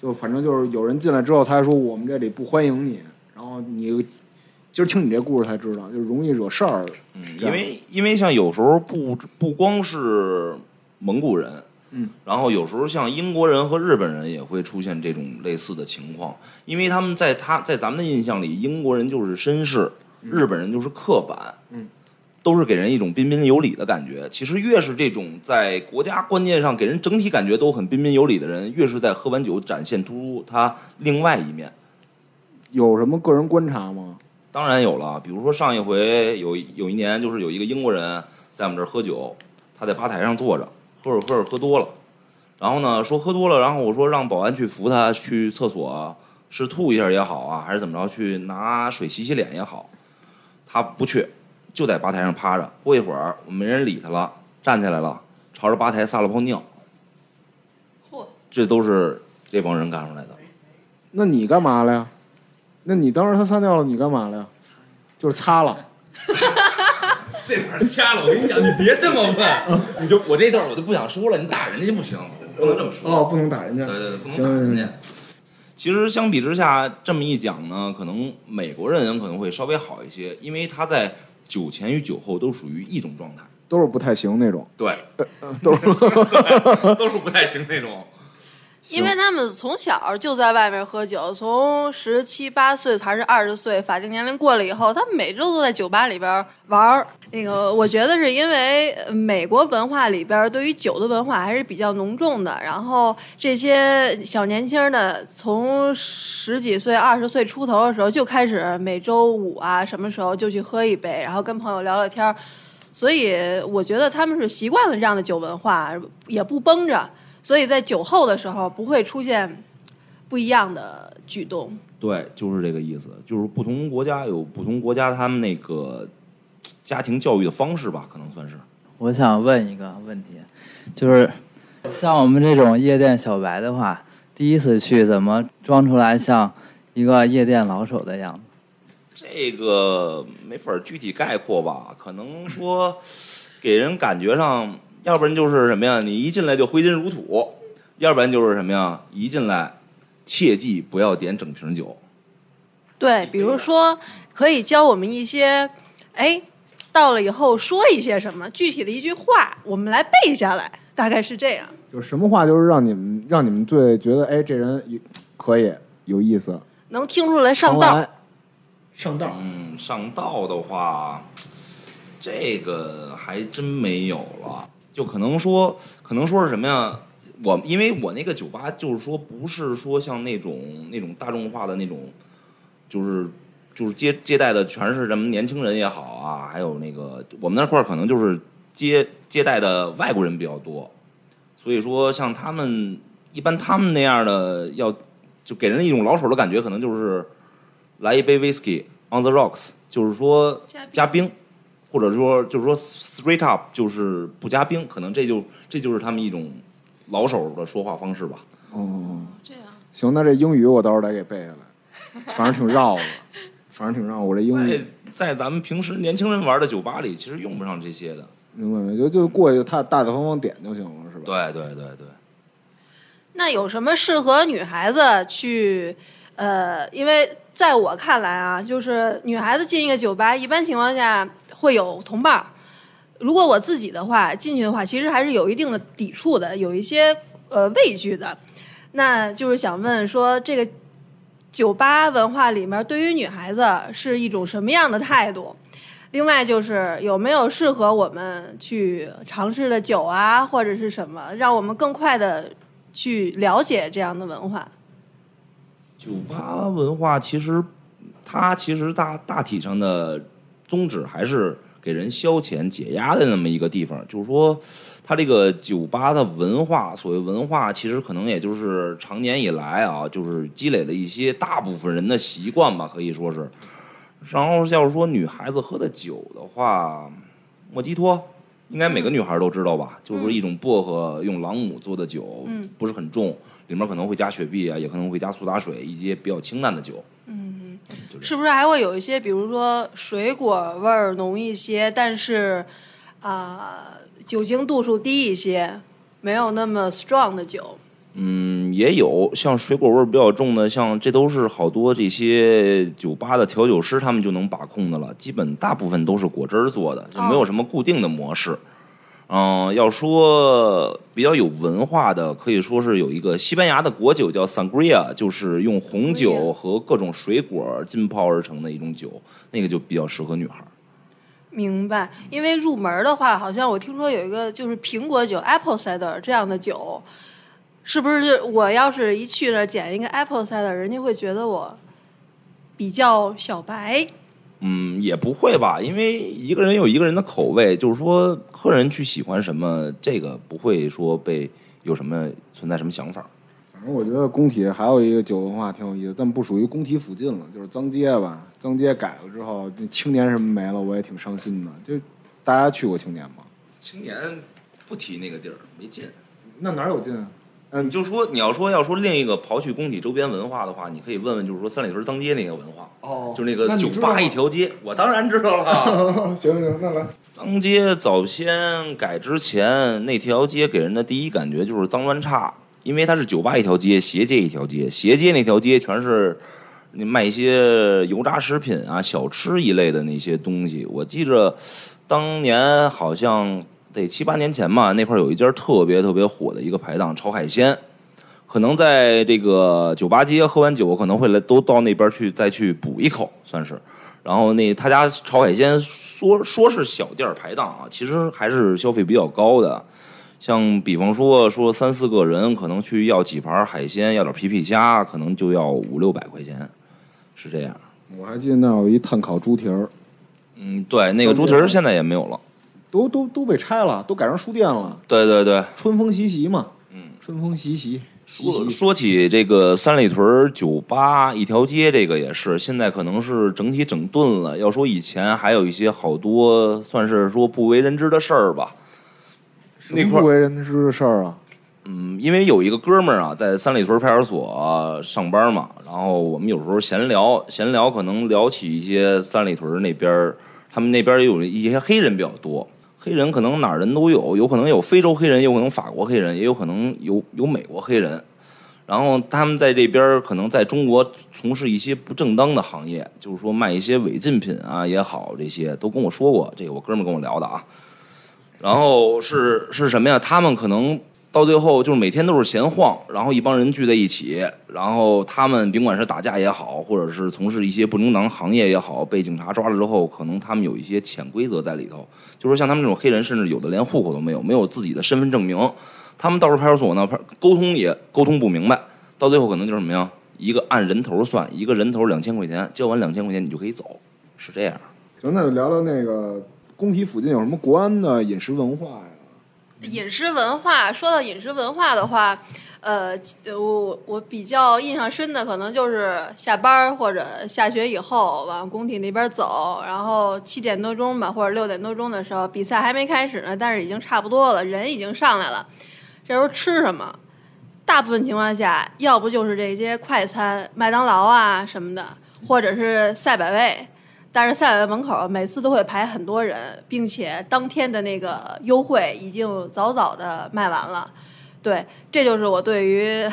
就反正就是有人进来之后，他还说我们这里不欢迎你，然后你今儿听你这故事才知道，就容易惹事儿。嗯，因为因为像有时候不不光是蒙古人，嗯，然后有时候像英国人和日本人也会出现这种类似的情况，因为他们在他在咱们的印象里，英国人就是绅士，日本人就是刻板，嗯，都是给人一种彬彬有礼的感觉。其实越是这种在国家观念上给人整体感觉都很彬彬有礼的人，越是在喝完酒展现突出他另外一面。有什么个人观察吗？当然有了，比如说上一回有有一年，就是有一个英国人在我们这儿喝酒，他在吧台上坐着，喝着喝着喝多了，然后呢说喝多了，然后我说让保安去扶他去厕所，是吐一下也好啊，还是怎么着去拿水洗洗脸也好，他不去，就在吧台上趴着。过一会儿没人理他了，站起来了，朝着吧台撒了泡尿，嚯，这都是这帮人干出来的。那你干嘛了呀？那你当时他撒尿了，你干嘛了呀？就是擦了。这玩意儿掐了，我跟你讲，你别这么问，你就我这段我就不想说了，你打人家不行，不能这么说。哦，不能打人家。对对对，不能打人家。其实相比之下，这么一讲呢，可能美国人可能会稍微好一些，因为他在酒前与酒后都属于一种状态。都是不太行那种。对，都是 都是不太行那种。因为他们从小就在外面喝酒，从十七八岁还是二十岁法定年龄过了以后，他们每周都在酒吧里边玩儿。那个，我觉得是因为美国文化里边对于酒的文化还是比较浓重的。然后这些小年轻的，从十几岁、二十岁出头的时候就开始每周五啊，什么时候就去喝一杯，然后跟朋友聊聊天儿。所以我觉得他们是习惯了这样的酒文化，也不绷着，所以在酒后的时候不会出现不一样的举动。对，就是这个意思，就是不同国家有不同国家他们那个家庭教育的方式吧，可能算是。我想问一个问题，就是像我们这种夜店小白的话，第一次去怎么装出来像一个夜店老手的样子？这个没法具体概括吧，可能说给人感觉上，要不然就是什么呀，你一进来就挥金如土，要不然就是什么呀，一进来切记不要点整瓶酒。对，比如说可以教我们一些，哎，到了以后说一些什么具体的一句话，我们来背下来，大概是这样。就是什么话，就是让你们让你们最觉得，哎，这人有可以有意思，能听出来上道。上道。嗯，上道的话，这个还真没有了。就可能说，可能说是什么呀？我因为我那个酒吧就是说，不是说像那种那种大众化的那种，就是就是接接待的全是什么年轻人也好啊，还有那个我们那块儿可能就是接接待的外国人比较多，所以说像他们一般他们那样的要就给人一种老手的感觉，可能就是来一杯 whisky on the rocks，就是说加冰加冰，或者说就是说 straight up，就是不加冰，可能这就这就是他们一种老手的说话方式吧。哦，这样，行，那这英语我到时候得给背下来，反正挺绕的，反正挺让。我这英在语在咱们平时年轻人玩的酒吧里，其实用不上这些的。明白没？就就过去，他大大方方点就行了，是吧？对对对对，那有什么适合女孩子去？呃，因为在我看来啊，就是女孩子进一个酒吧，一般情况下会有同伴儿。如果我自己的话进去的话，其实还是有一定的抵触的，有一些呃畏惧的。那就是想问说，这个酒吧文化里面，对于女孩子是一种什么样的态度？另外就是有没有适合我们去尝试的酒啊，或者是什么，让我们更快的去了解这样的文化？酒吧文化其实，它其实大大体上的宗旨还是给人消遣解压的那么一个地方。就是说，它这个酒吧的文化，所谓文化，其实可能也就是常年以来啊，就是积累了一些大部分人的习惯吧，可以说是。然后要是说女孩子喝的酒的话，莫吉托。应该每个女孩都知道吧？就是说一种薄荷用朗姆做的酒，嗯不是很重，里面可能会加雪碧啊，也可能会加苏打水，一些比较清淡的酒。是不是还会有一些，比如说水果味儿浓一些，但是啊、酒精度数低一些，没有那么 strong 的酒？嗯，也有像水果味儿比较重的，像这都是好多这些酒吧的调酒师他们就能把控的了。基本大部分都是果汁儿做的，就没有什么固定的模式。嗯、要说比较有文化的，可以说是有一个西班牙的国酒叫 sangria，就是用红酒和各种水果浸泡而成的一种酒，那个就比较适合女孩。明白，因为入门的话，好像我听说有一个就是苹果酒 （apple cider） 这样的酒，是不是我要是一去那儿捡一个 apple cider，人家会觉得我比较小白？嗯，也不会吧，因为一个人有一个人的口味，就是说客人去喜欢什么，这个不会说被有什么存在什么想法。反正我觉得工体还有一个酒文化挺有意思，但不属于工体附近了，就是脏街吧。脏街改了之后，那青年什么没了，我也挺伤心的。就大家去过青年吗？青年不提那个地儿没劲。那哪有劲啊？你就说你要说要说另一个刨去工体周边文化的话，你可以问问，就是说三里屯脏街那个文化，哦就是那个酒吧一条街。我当然知道了。行行，那来。脏街早先改之前，那条街给人的第一感觉就是脏乱差，因为它是酒吧一条街，斜街一条街，斜街那条街全是你卖一些油炸食品啊、小吃一类的那些东西。我记着当年好像得七八年前吧，那块儿有一家特别特别火的一个排档炒海鲜。可能在这个酒吧街喝完酒，可能会来都到那边去再去补一口，算是。然后那他家炒海鲜说说是小店儿排档啊，其实还是消费比较高的。像比方说说三四个人，可能去要几盘海鲜，要点皮皮虾，可能就要五六百块钱，是这样。我还记得那儿有一炭烤猪蹄儿，嗯，对，那个猪蹄儿现在也没有了。都都都被拆了，都改成书店了。对对对，春风习习嘛，嗯，春风习习。说说起这个三里屯酒吧一条街，这个也是现在可能是整体整顿了。要说以前还有一些好多算是说不为人知的事儿吧。那块儿不为人知的事儿啊，嗯，因为有一个哥们儿啊，在三里屯派出所、上班嘛，然后我们有时候闲聊，闲聊可能聊起一些三里屯那边儿，他们那边儿也有一些黑人比较多，黑人可能哪儿人都有，有可能有非洲黑人，有可能法国黑人，也有可能有有美国黑人。然后他们在这边可能在中国从事一些不正当的行业，就是说卖一些违禁品啊也好，这些都跟我说过。这个我哥们儿跟我聊的啊。然后是是什么呀？他们可能到最后就是每天都是闲晃，然后一帮人聚在一起，然后他们甭管是打架也好，或者是从事一些不正当行业也好，被警察抓了之后，可能他们有一些潜规则在里头。就是像他们这种黑人，甚至有的连户口都没有，没有自己的身份证明，他们到时候派出所呢，沟通也沟通不明白，到最后可能就是什么呀？一个按人头算，一个人头两千块钱，交完两千块钱你就可以走，是这样。行，那就聊聊那个工体附近有什么国安的饮食文化呀？饮食文化，说到饮食文化的话，呃，我我比较印象深的可能就是下班或者下学以后往工体那边走，然后七点多钟吧，或者六点多钟的时候，比赛还没开始呢，但是已经差不多了，人已经上来了。这时候吃什么？大部分情况下，要不就是这些快餐，麦当劳啊什么的，或者是赛百味。但是赛百味门口每次都会排很多人，并且当天的那个优惠已经早早的卖完了。对，这就是我对于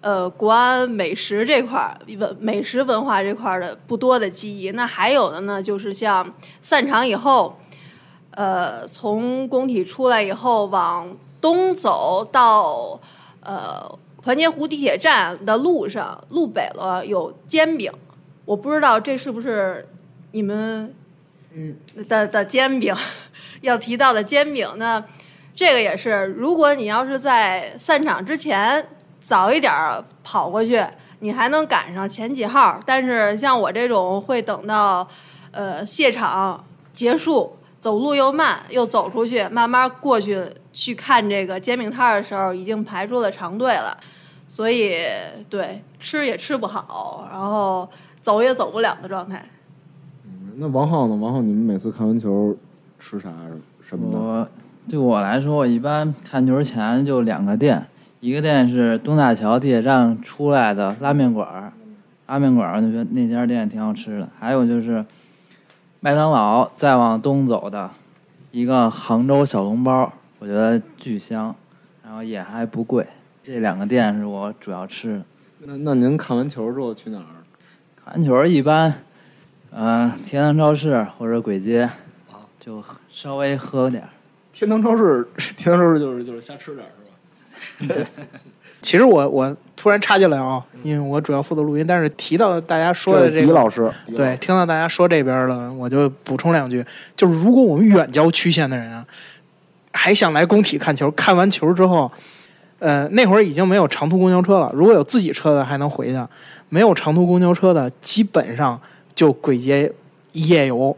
呃国安美食这块儿文美食文化这块儿的不多的记忆。那还有的呢，就是像散场以后，呃，从工体出来以后往东走到呃团结湖地铁站的路上，路北了有煎饼，我不知道这是不是你们嗯的的煎饼要提到的煎饼呢？这个也是，如果你要是在散场之前早一点儿跑过去，你还能赶上前几号。但是像我这种会等到呃谢场结束，走路又慢，又走出去，慢慢过去去看这个煎饼摊儿的时候，已经排出了长队了。所以对吃也吃不好，然后走也走不了的状态。那王浩呢？王浩，你们每次看完球吃啥什么的？我对我来说，我一般看球前就两个店，一个店是东大桥地铁站出来的拉面馆儿，拉面馆儿我就觉得那家店挺好吃的。还有就是麦当劳再往东走的一个杭州小笼包，我觉得巨香，然后也还不贵。这两个店是我主要吃的。那那您看完球之后去哪儿？看完球一般，呃，天堂超市或者簋街，就稍微喝点儿。天堂超市，天堂超市就是就是瞎吃点儿是吧？其实我我突然插进来啊，因为我主要负责录音，但是提到大家说的这个，狄老师，对，听到大家说这边了，我就补充两句，就是如果我们远郊区县的人啊，还想来工体看球，看完球之后，呃，那会儿已经没有长途公交车了，如果有自己车的还能回去，没有长途公交车的，基本上就簋街夜游，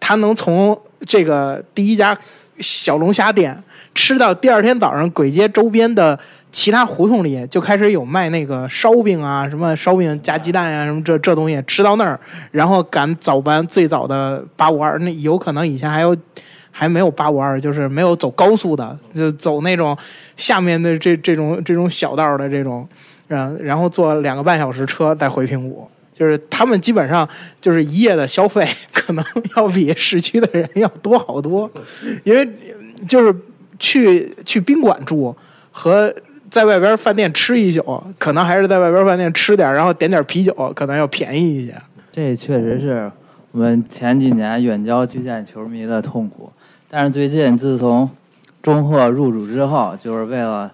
他能从这个第一家小龙虾店吃到第二天早上簋街周边的其他胡同里就开始有卖那个烧饼啊，什么烧饼加鸡蛋呀、什么这这东西，吃到那儿，然后赶早班最早的八五二，那有可能以前还有还没有八五二，就是没有走高速的，就走那种下面的这这种这种小道的这种，嗯，然后坐两个半小时车再回平谷。就是他们基本上就是一夜的消费，可能要比市区的人要多好多，因为就是去去宾馆住和在外边饭店吃一宿，可能还是在外边饭店吃点，然后点点啤酒，可能要便宜一些。这确实是我们前几年远郊区县球迷的痛苦。但是最近自从中赫入主之后，就是为了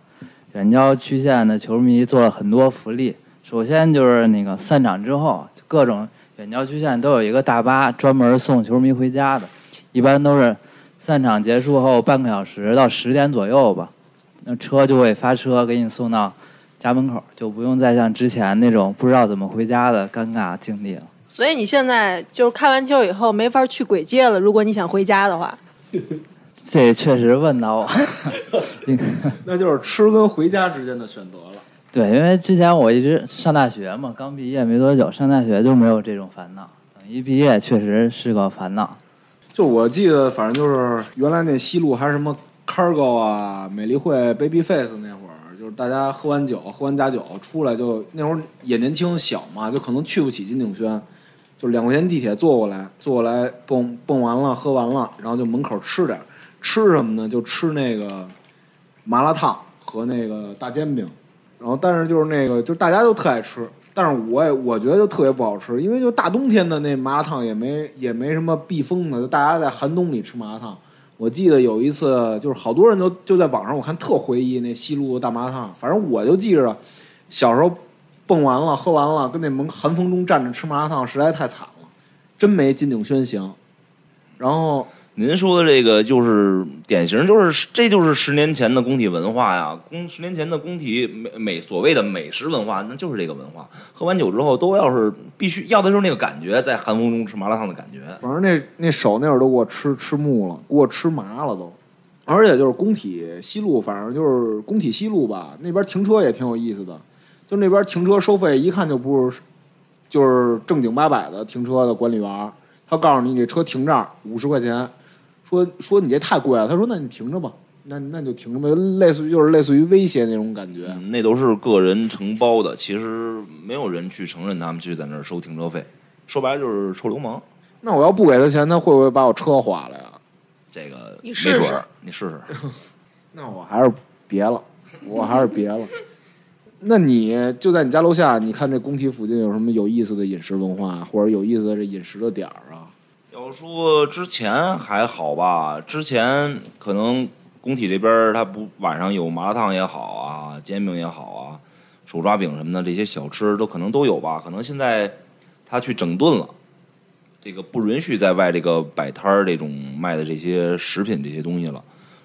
远郊区县的球迷做了很多福利。首先就是那个散场之后，各种远郊区县都有一个大巴专门送球迷回家的，一般都是散场结束后半个小时到十点左右吧，那车就会发车给你送到家门口，就不用再像之前那种不知道怎么回家的尴尬境地了。所以你现在就是看完球以后没法去鬼街了。如果你想回家的话，这确实问到我。那就是吃跟回家之间的选择了。对，因为之前我一直上大学嘛，刚毕业没多久，上大学就没有这种烦恼。等一毕业，确实是个烦恼。就我记得，反正就是原来那西路还是什么 Cargo 啊、美丽会、Babyface 那会儿，就是大家喝完酒、喝完假酒出来就，那会儿也年轻小嘛，就可能去不起金鼎轩，就两块钱地铁坐过来，坐过来蹦蹦完了，喝完了，然后就门口吃点，吃什么呢？就吃那个麻辣烫和那个大煎饼，然后但是就是那个，就大家都特爱吃，但是我也我觉得就特别不好吃，因为就大冬天的那麻辣烫也没也没什么避风的，就大家在寒冬里吃麻辣烫。我记得有一次，就是好多人都就在网上，我看特回忆那西路大麻辣烫。反正我就记着，小时候蹦完了、喝完了，跟那门寒风中站着吃麻辣烫，实在太惨了，真没金鼎轩香。然后您说的这个就是典型，就是这就是十年前的工体文化呀。工十年前的工体美美所谓的美食文化，那就是这个文化。喝完酒之后，都要是必须要的就是那个感觉，在寒风中吃麻辣烫的感觉。反正那那手那会儿都给我吃吃木了，给我吃麻了都。而且就是工体西路，反正就是工体西路吧，那边停车也挺有意思的。就那边停车收费，一看就不是就是正经八百的停车的管理员，他告诉你这车停这儿五十块钱，说说你这太贵了，他说那你停着吧，那那你就停着吧，类似于就是类似于威胁那种感觉。嗯，那都是个人承包的，其实没有人去承认他们去在那儿收停车费，说白了就是臭流氓。那我要不给他钱，他会不会把我车划了呀？这个你试试没准儿，你试试。那我还是别了，我还是别了。那你就在你家楼下，你看这工体附近有什么有意思的饮食文化，或者有意思的这饮食的点儿啊？说之前还好吧，之前可能工体这边他不晚上有麻辣烫也好啊，煎饼也好啊，手抓饼什么的这些小吃都可能都有吧。可能现在他去整顿了，这个不允许在外这个摆摊这种卖的这些食品这些东西了。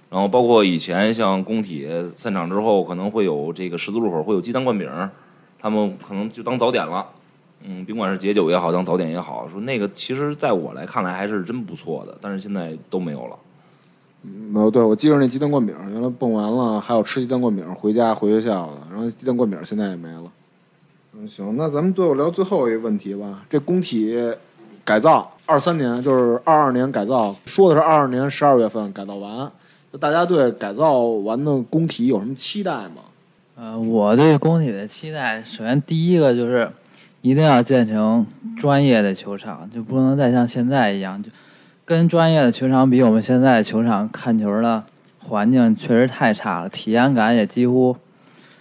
然后包括以前像工体散场之后，可能会有这个十字路口会有鸡蛋灌饼，他们可能就当早点了。嗯，甭管是解酒也好，当早点也好，说那个其实在我来看来还是真不错的，但是现在都没有了。没有，对我记着那鸡蛋灌饼，原来蹦完了还有吃鸡蛋灌饼回家回学校的，然后鸡蛋灌饼现在也没了。嗯，行，那咱们最后聊最后一个问题吧。这工体改造二三年就是二二年改造，说的是二二年十二月份改造完，就大家对改造完的工体有什么期待吗？呃，我对工体的期待，首先第一个就是一定要建成专业的球场，就不能再像现在一样，就跟专业的球场比，我们现在球场看球的环境确实太差了，体验感也几乎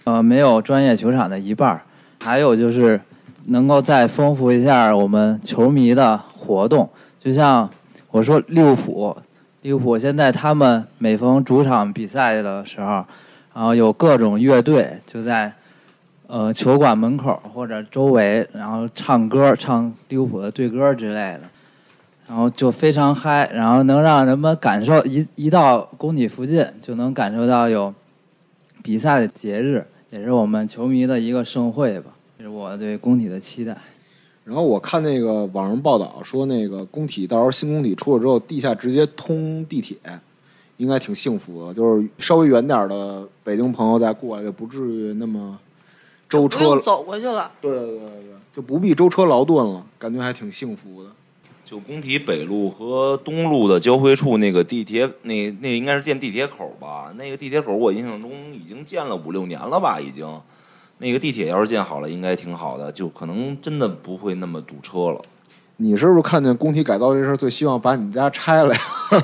呃没有专业球场的一半。还有就是能够再丰富一下我们球迷的活动，就像我说利物浦，利物浦现在他们每逢主场比赛的时候。然后有各种乐队就在，呃球馆门口或者周围，然后唱歌唱利物浦的队歌之类的，然后就非常嗨，然后能让人们感受一一到工体附近就能感受到有比赛的节日，也是我们球迷的一个盛会吧，这是我对工体的期待。然后我看那个网上报道说，那个工体到时候新工体出了之后，地下直接通地铁。应该挺幸福的，就是稍微远点的北京朋友再过来，就不至于那么舟车走过去了。对对对对，就不必舟车劳顿了，感觉还挺幸福的。就工体北路和东路的交汇处那个地铁，那那应该是建地铁口吧？那个地铁口我印象中已经建了五六年了吧？已经，那个地铁要是建好了，应该挺好的，就可能真的不会那么堵车了。你是不是看见工体改造这事儿，最希望把你们家拆了呀？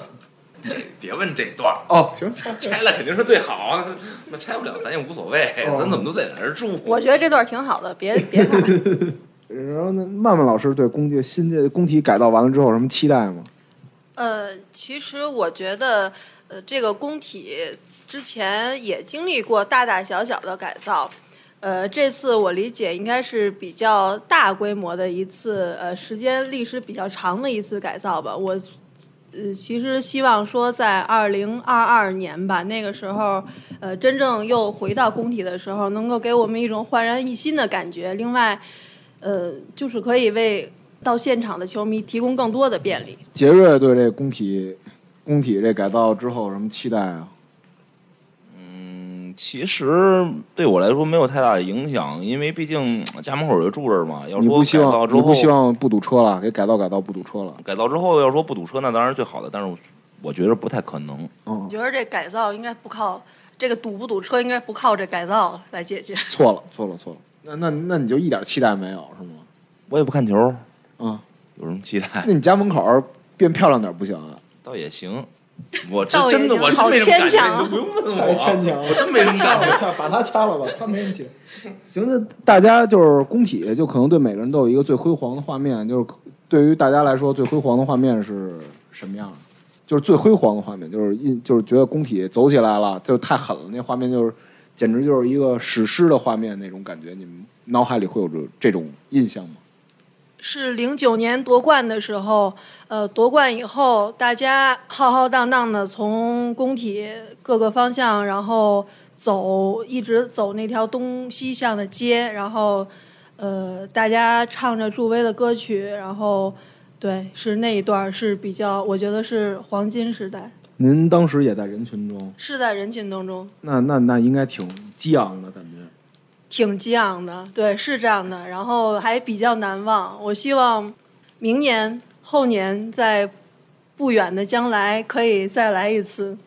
别问这段儿哦，行，拆拆了肯定是最好，那拆不了咱也无所谓，咱怎么都在那儿住。我觉得这段挺好的，别别看。然后那曼曼老师对工体新的工体改造完了之后有什么期待吗？呃，其实我觉得，呃，这个工体之前也经历过大大小小的改造，呃，这次我理解应该是比较大规模的一次，呃，时间历史比较长的一次改造吧。我呃，其实希望说在二零二二年吧，那个时候，呃，真正又回到工体的时候，能够给我们一种焕然一新的感觉。另外，呃，就是可以为到现场的球迷提供更多的便利。杰瑞对这工体工体这改造之后有什么期待啊？嗯，其实对我来说没有太大的影响，因为毕竟家门口就住这儿嘛。要你说改造之后，你不希望不堵车了？给改造改造不堵车了？改造之后要说不堵车，那当然是最好的，但是我觉得不太可能。嗯我，觉得这改造应该不靠这个堵不堵车，应该不靠这改造来解决。错了错了错了。那那那你就一点期待没有是吗？我也不看球，啊，有什么期待？那你家门口变漂亮点不行啊？倒也行。我这真的我真没什么感觉，牵强啊你都不用问我。强我真没什么感觉。掐把他掐了吧，他没人气。行，那大家就是工体，就可能对每个人都有一个最辉煌的画面，就是对于大家来说，最辉煌的画面是什么样的？就是最辉煌的画面，就是印，就是觉得工体走起来了，就太狠了，那画面就是简直就是一个史诗的画面那种感觉。你们脑海里会有这这种印象吗？是零九年夺冠的时候，呃，夺冠以后，大家浩浩荡荡的从工体各个方向，然后走，一直走那条东西向的街，然后，呃，大家唱着助威的歌曲，然后，对，是那一段是比较，我觉得是黄金时代，您当时也在人群中，是在人群当中。那那那应该挺激昂的感觉。挺激昂的，对，是这样的，然后还比较难忘。我希望明年、后年在不远的将来可以再来一次。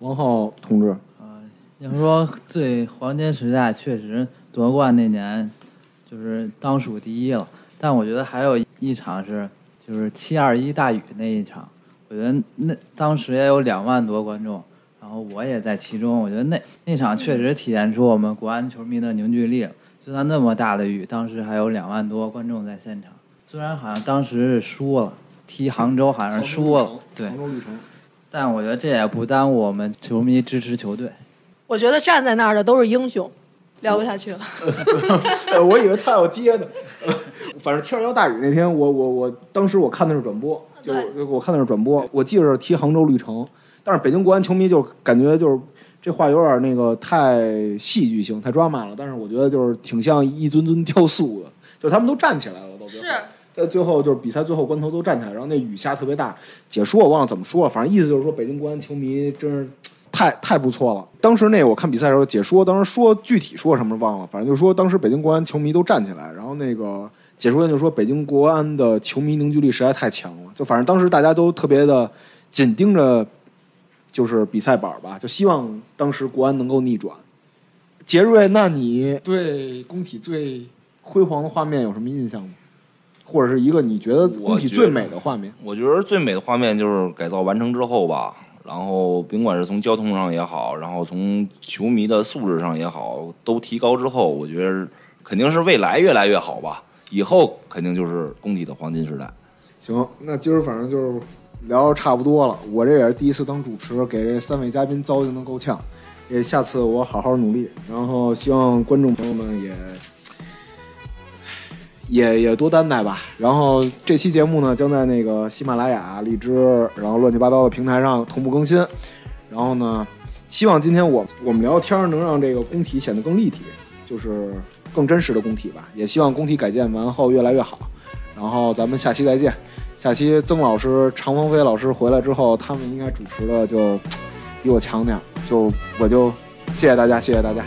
王浩同志，啊要说最黄金时代，确实夺冠那年就是当属第一了。但我觉得还有一场是，就是七二一大雨那一场，我觉得那当时也有两万多观众，然后我也在其中。我觉得那那场确实体现出我们国安球迷的凝聚力。就算那么大的雨，当时还有两万多观众在现场。虽然好像当时是输了，踢杭州好像是输了，对杭。州绿城。但我觉得这也不耽误我们球迷支持球队。我觉得站在那儿的都是英雄，聊不下去了。呃 我以为他要接呢，反正天儿要大雨那天，我我我当时我看的是转播，就我看的是转播，我记着是踢杭州绿城，但是北京国安球迷就感觉就是这话有点那个太戏剧性、太抓马了，但是我觉得就是挺像一尊尊雕塑的，就是他们都站起来了，都最后在最后就是比赛最后关头都站起来，然后那雨下特别大。解说我忘了怎么说了，反正意思就是说北京国安球迷真是太太不错了。当时那个我看比赛的时候，解说当时说具体说什么忘了，反正就说当时北京国安球迷都站起来，然后那个解说员就说北京国安的球迷凝聚力实在太强了，就反正当时大家都特别的紧盯着就是比赛板儿吧，就希望当时国安能够逆转。杰瑞，那你对工体最辉煌的画面有什么印象吗？或者是一个你觉得工体最美的画面？我觉得最美的画面就是改造完成之后吧，然后甭管是从交通上也好，然后从球迷的素质上也好，都提高之后，我觉得肯定是未来越来越好吧。以后肯定就是工体的黄金时代。行，那今儿反正就是聊得差不多了。我这也是第一次当主持，给这三位嘉宾糟践的够呛。也下次我好好努力，然后希望观众朋友们也 也也多担待吧。然后这期节目呢，将在那个喜马拉雅、荔枝，然后乱七八糟的平台上同步更新。然后呢，希望今天我我们聊天能让这个工体显得更立体，就是更真实的工体吧。也希望工体改建完后越来越好。然后咱们下期再见。下期曾老师、常鹏飞老师回来之后，他们应该主持的就比我强点。就我就谢谢大家，谢谢大家。